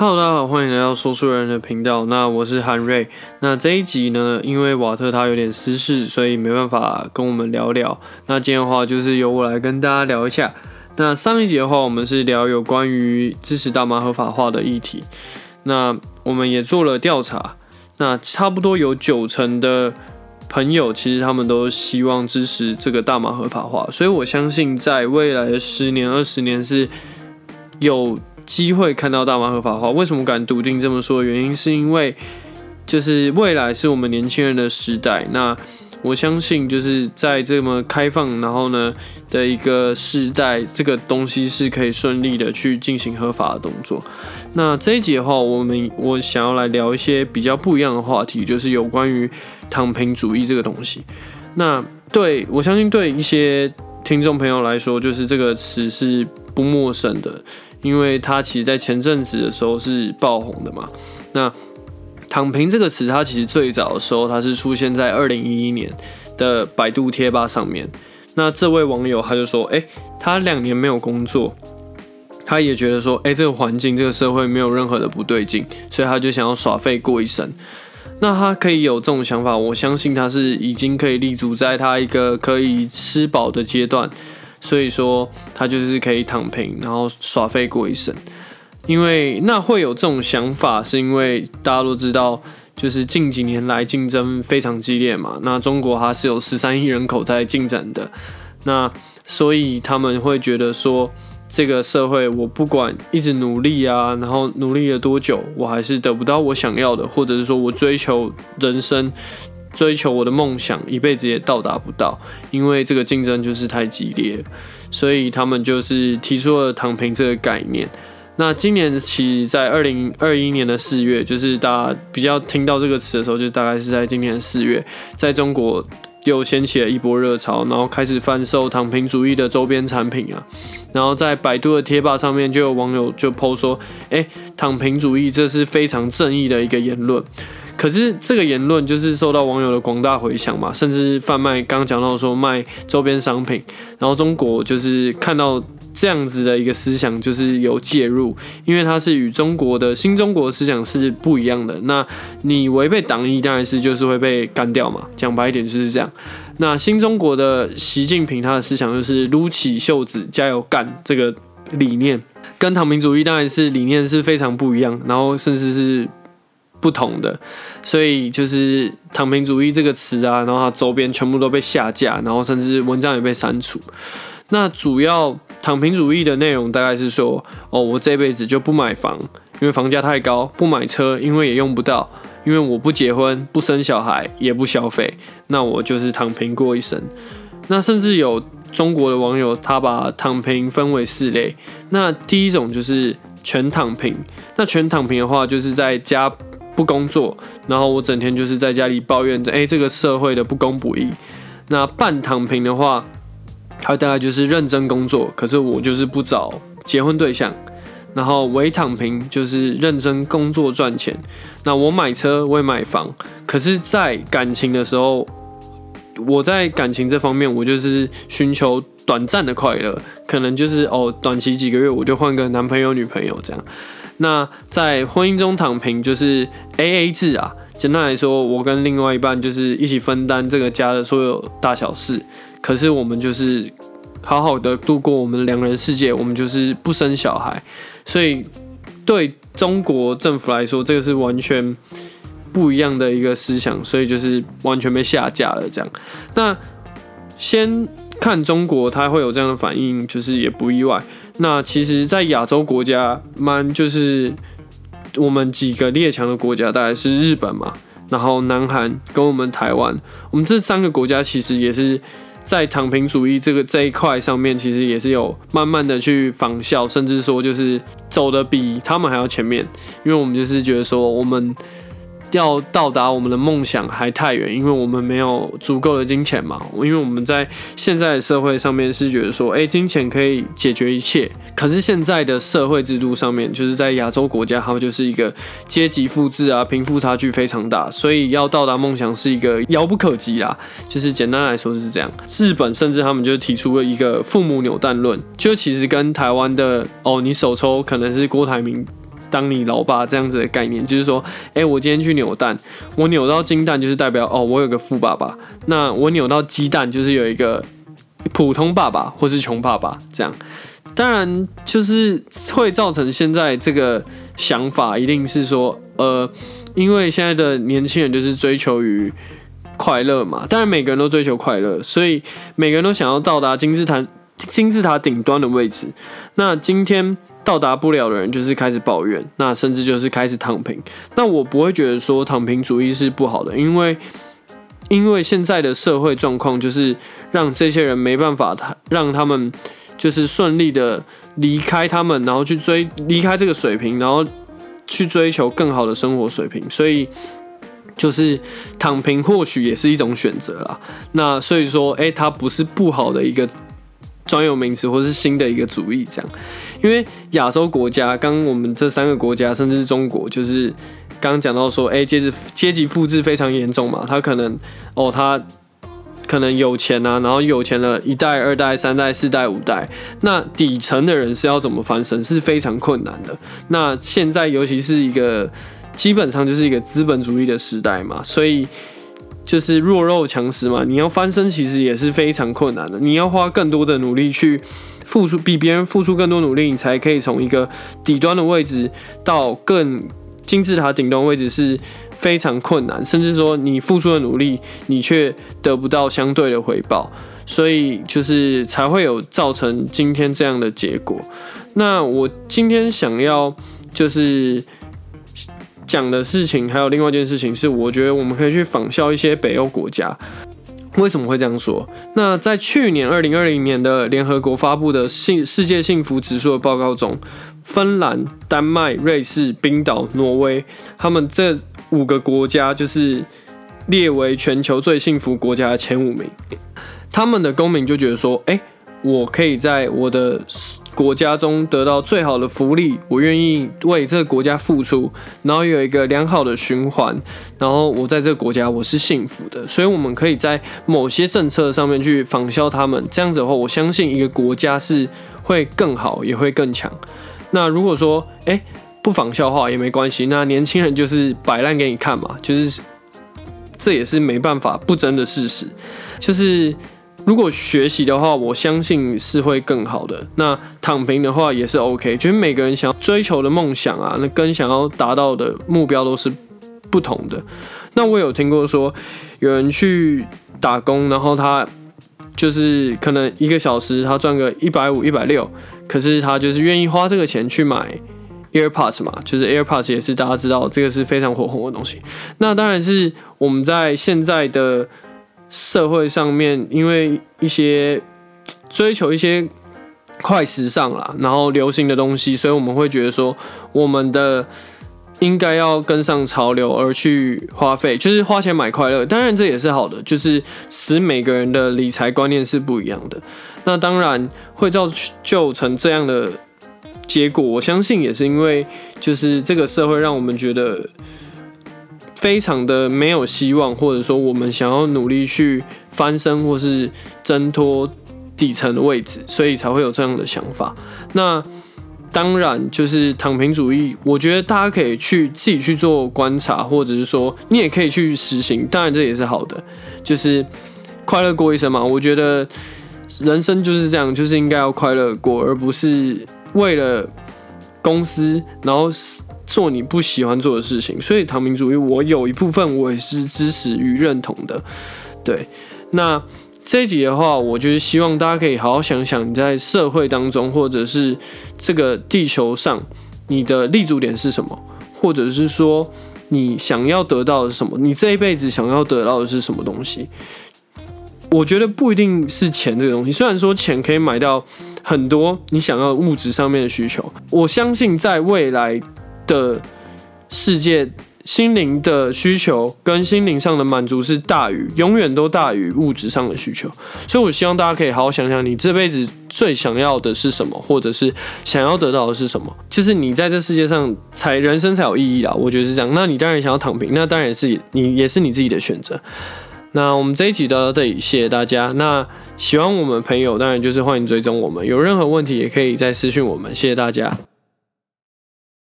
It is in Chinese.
Hello，大家好，欢迎来到说书人的频道。那我是韩瑞。那这一集呢，因为瓦特他有点私事，所以没办法跟我们聊聊。那今天的话，就是由我来跟大家聊一下。那上一集的话，我们是聊有关于支持大麻合法化的议题。那我们也做了调查，那差不多有九成的朋友，其实他们都希望支持这个大麻合法化。所以我相信，在未来的十年、二十年是有。机会看到大麻合法化，为什么敢笃定这么说？原因是因为就是未来是我们年轻人的时代。那我相信就是在这么开放，然后呢的一个时代，这个东西是可以顺利的去进行合法的动作。那这一集的话，我们我想要来聊一些比较不一样的话题，就是有关于躺平主义这个东西。那对我相信对一些听众朋友来说，就是这个词是不陌生的。因为它其实，在前阵子的时候是爆红的嘛。那“躺平”这个词，它其实最早的时候，它是出现在二零一一年的百度贴吧上面。那这位网友他就说：“哎，他两年没有工作，他也觉得说，哎，这个环境、这个社会没有任何的不对劲，所以他就想要耍废过一生。那他可以有这种想法，我相信他是已经可以立足在他一个可以吃饱的阶段。”所以说他就是可以躺平，然后耍废过一生。因为那会有这种想法，是因为大家都知道，就是近几年来竞争非常激烈嘛。那中国它是有十三亿人口在进展的，那所以他们会觉得说，这个社会我不管一直努力啊，然后努力了多久，我还是得不到我想要的，或者是说我追求人生。追求我的梦想，一辈子也到达不到，因为这个竞争就是太激烈，所以他们就是提出了躺平这个概念。那今年其实在二零二一年的四月，就是大家比较听到这个词的时候，就大概是在今年四月，在中国又掀起了一波热潮，然后开始贩售躺平主义的周边产品啊。然后在百度的贴吧上面，就有网友就 PO 说：“哎，躺平主义这是非常正义的一个言论。”可是这个言论就是受到网友的广大回响嘛，甚至贩卖刚讲到说卖周边商品，然后中国就是看到这样子的一个思想，就是有介入，因为它是与中国的新中国思想是不一样的。那你违背党意，当然是就是会被干掉嘛。讲白一点就是这样。那新中国的习近平他的思想就是撸起袖子加油干这个理念，跟躺平主义当然是理念是非常不一样，然后甚至是。不同的，所以就是“躺平主义”这个词啊，然后它周边全部都被下架，然后甚至文章也被删除。那主要“躺平主义”的内容大概是说：哦，我这辈子就不买房，因为房价太高；不买车，因为也用不到；因为我不结婚、不生小孩、也不消费，那我就是躺平过一生。那甚至有中国的网友，他把躺平分为四类。那第一种就是全躺平。那全躺平的话，就是在家。不工作，然后我整天就是在家里抱怨着，哎，这个社会的不公不义。那半躺平的话，他大概就是认真工作，可是我就是不找结婚对象。然后伪躺平就是认真工作赚钱。那我买车，我也买房，可是，在感情的时候，我在感情这方面，我就是寻求短暂的快乐，可能就是哦，短期几个月我就换个男朋友女朋友这样。那在婚姻中躺平就是 A A 制啊，简单来说，我跟另外一半就是一起分担这个家的所有大小事，可是我们就是好好的度过我们两人世界，我们就是不生小孩，所以对中国政府来说，这个是完全不一样的一个思想，所以就是完全被下架了这样。那先看中国，它会有这样的反应，就是也不意外。那其实，在亚洲国家，蛮就是我们几个列强的国家，大概是日本嘛，然后南韩跟我们台湾，我们这三个国家其实也是在躺平主义这个这一块上面，其实也是有慢慢的去仿效，甚至说就是走的比他们还要前面，因为我们就是觉得说我们。要到达我们的梦想还太远，因为我们没有足够的金钱嘛。因为我们在现在的社会上面是觉得说，哎，金钱可以解决一切。可是现在的社会制度上面，就是在亚洲国家，他们就是一个阶级复制啊，贫富差距非常大，所以要到达梦想是一个遥不可及啦。就是简单来说是这样。日本甚至他们就提出了一个父母扭蛋论，就其实跟台湾的哦，你手抽可能是郭台铭。当你老爸这样子的概念，就是说，哎，我今天去扭蛋，我扭到金蛋就是代表哦，我有个富爸爸；那我扭到鸡蛋就是有一个普通爸爸或是穷爸爸这样。当然，就是会造成现在这个想法，一定是说，呃，因为现在的年轻人就是追求于快乐嘛。当然，每个人都追求快乐，所以每个人都想要到达金字塔金字塔顶端的位置。那今天到达不了的人，就是开始抱怨，那甚至就是开始躺平。那我不会觉得说躺平主义是不好的，因为因为现在的社会状况就是让这些人没办法，他让他们。就是顺利的离开他们，然后去追离开这个水平，然后去追求更好的生活水平。所以就是躺平或许也是一种选择啦。那所以说，哎，它不是不好的一个专有名词，或是新的一个主义这样。因为亚洲国家，刚我们这三个国家，甚至是中国，就是刚刚讲到说，哎，阶级阶级复制非常严重嘛，他可能哦，他。可能有钱啊，然后有钱了一代、二代、三代、四代、五代，那底层的人是要怎么翻身是非常困难的。那现在尤其是一个基本上就是一个资本主义的时代嘛，所以就是弱肉强食嘛，你要翻身其实也是非常困难的。你要花更多的努力去付出，比别人付出更多努力，你才可以从一个底端的位置到更金字塔顶端位置是。非常困难，甚至说你付出的努力，你却得不到相对的回报，所以就是才会有造成今天这样的结果。那我今天想要就是讲的事情，还有另外一件事情是，我觉得我们可以去仿效一些北欧国家。为什么会这样说？那在去年二零二零年的联合国发布的幸世界幸福指数的报告中，芬兰、丹麦、瑞士、冰岛、挪威，他们这五个国家就是列为全球最幸福国家的前五名，他们的公民就觉得说，哎，我可以在我的国家中得到最好的福利，我愿意为这个国家付出，然后有一个良好的循环，然后我在这个国家我是幸福的，所以我们可以在某些政策上面去仿效他们，这样子的话，我相信一个国家是会更好，也会更强。那如果说，哎。不仿效的话也没关系，那年轻人就是摆烂给你看嘛，就是这也是没办法不争的事实。就是如果学习的话，我相信是会更好的。那躺平的话也是 OK，就是每个人想要追求的梦想啊，那跟想要达到的目标都是不同的。那我有听过说，有人去打工，然后他就是可能一个小时他赚个一百五、一百六，可是他就是愿意花这个钱去买。AirPods 嘛，就是 AirPods 也是大家知道这个是非常火红的东西。那当然是我们在现在的社会上面，因为一些 追求一些快时尚啦，然后流行的东西，所以我们会觉得说，我们的应该要跟上潮流而去花费，就是花钱买快乐。当然这也是好的，就是使每个人的理财观念是不一样的。那当然会造就成这样的。结果我相信也是因为，就是这个社会让我们觉得非常的没有希望，或者说我们想要努力去翻身或是挣脱底层的位置，所以才会有这样的想法。那当然就是躺平主义，我觉得大家可以去自己去做观察，或者是说你也可以去实行。当然这也是好的，就是快乐过一生嘛。我觉得人生就是这样，就是应该要快乐过，而不是。为了公司，然后做你不喜欢做的事情，所以唐明主义，我有一部分我也是支持与认同的。对，那这一集的话，我就是希望大家可以好好想想，你在社会当中，或者是这个地球上，你的立足点是什么，或者是说你想要得到的是什么，你这一辈子想要得到的是什么东西。我觉得不一定是钱这个东西，虽然说钱可以买到很多你想要物质上面的需求，我相信在未来的世界，心灵的需求跟心灵上的满足是大于，永远都大于物质上的需求。所以，我希望大家可以好好想想，你这辈子最想要的是什么，或者是想要得到的是什么，就是你在这世界上才人生才有意义啦。我觉得是这样。那你当然想要躺平，那当然也是你也是你自己的选择。那我们这一集到这里，谢谢大家。那喜欢我们朋友，当然就是欢迎追踪我们。有任何问题也可以再私讯我们，谢谢大家。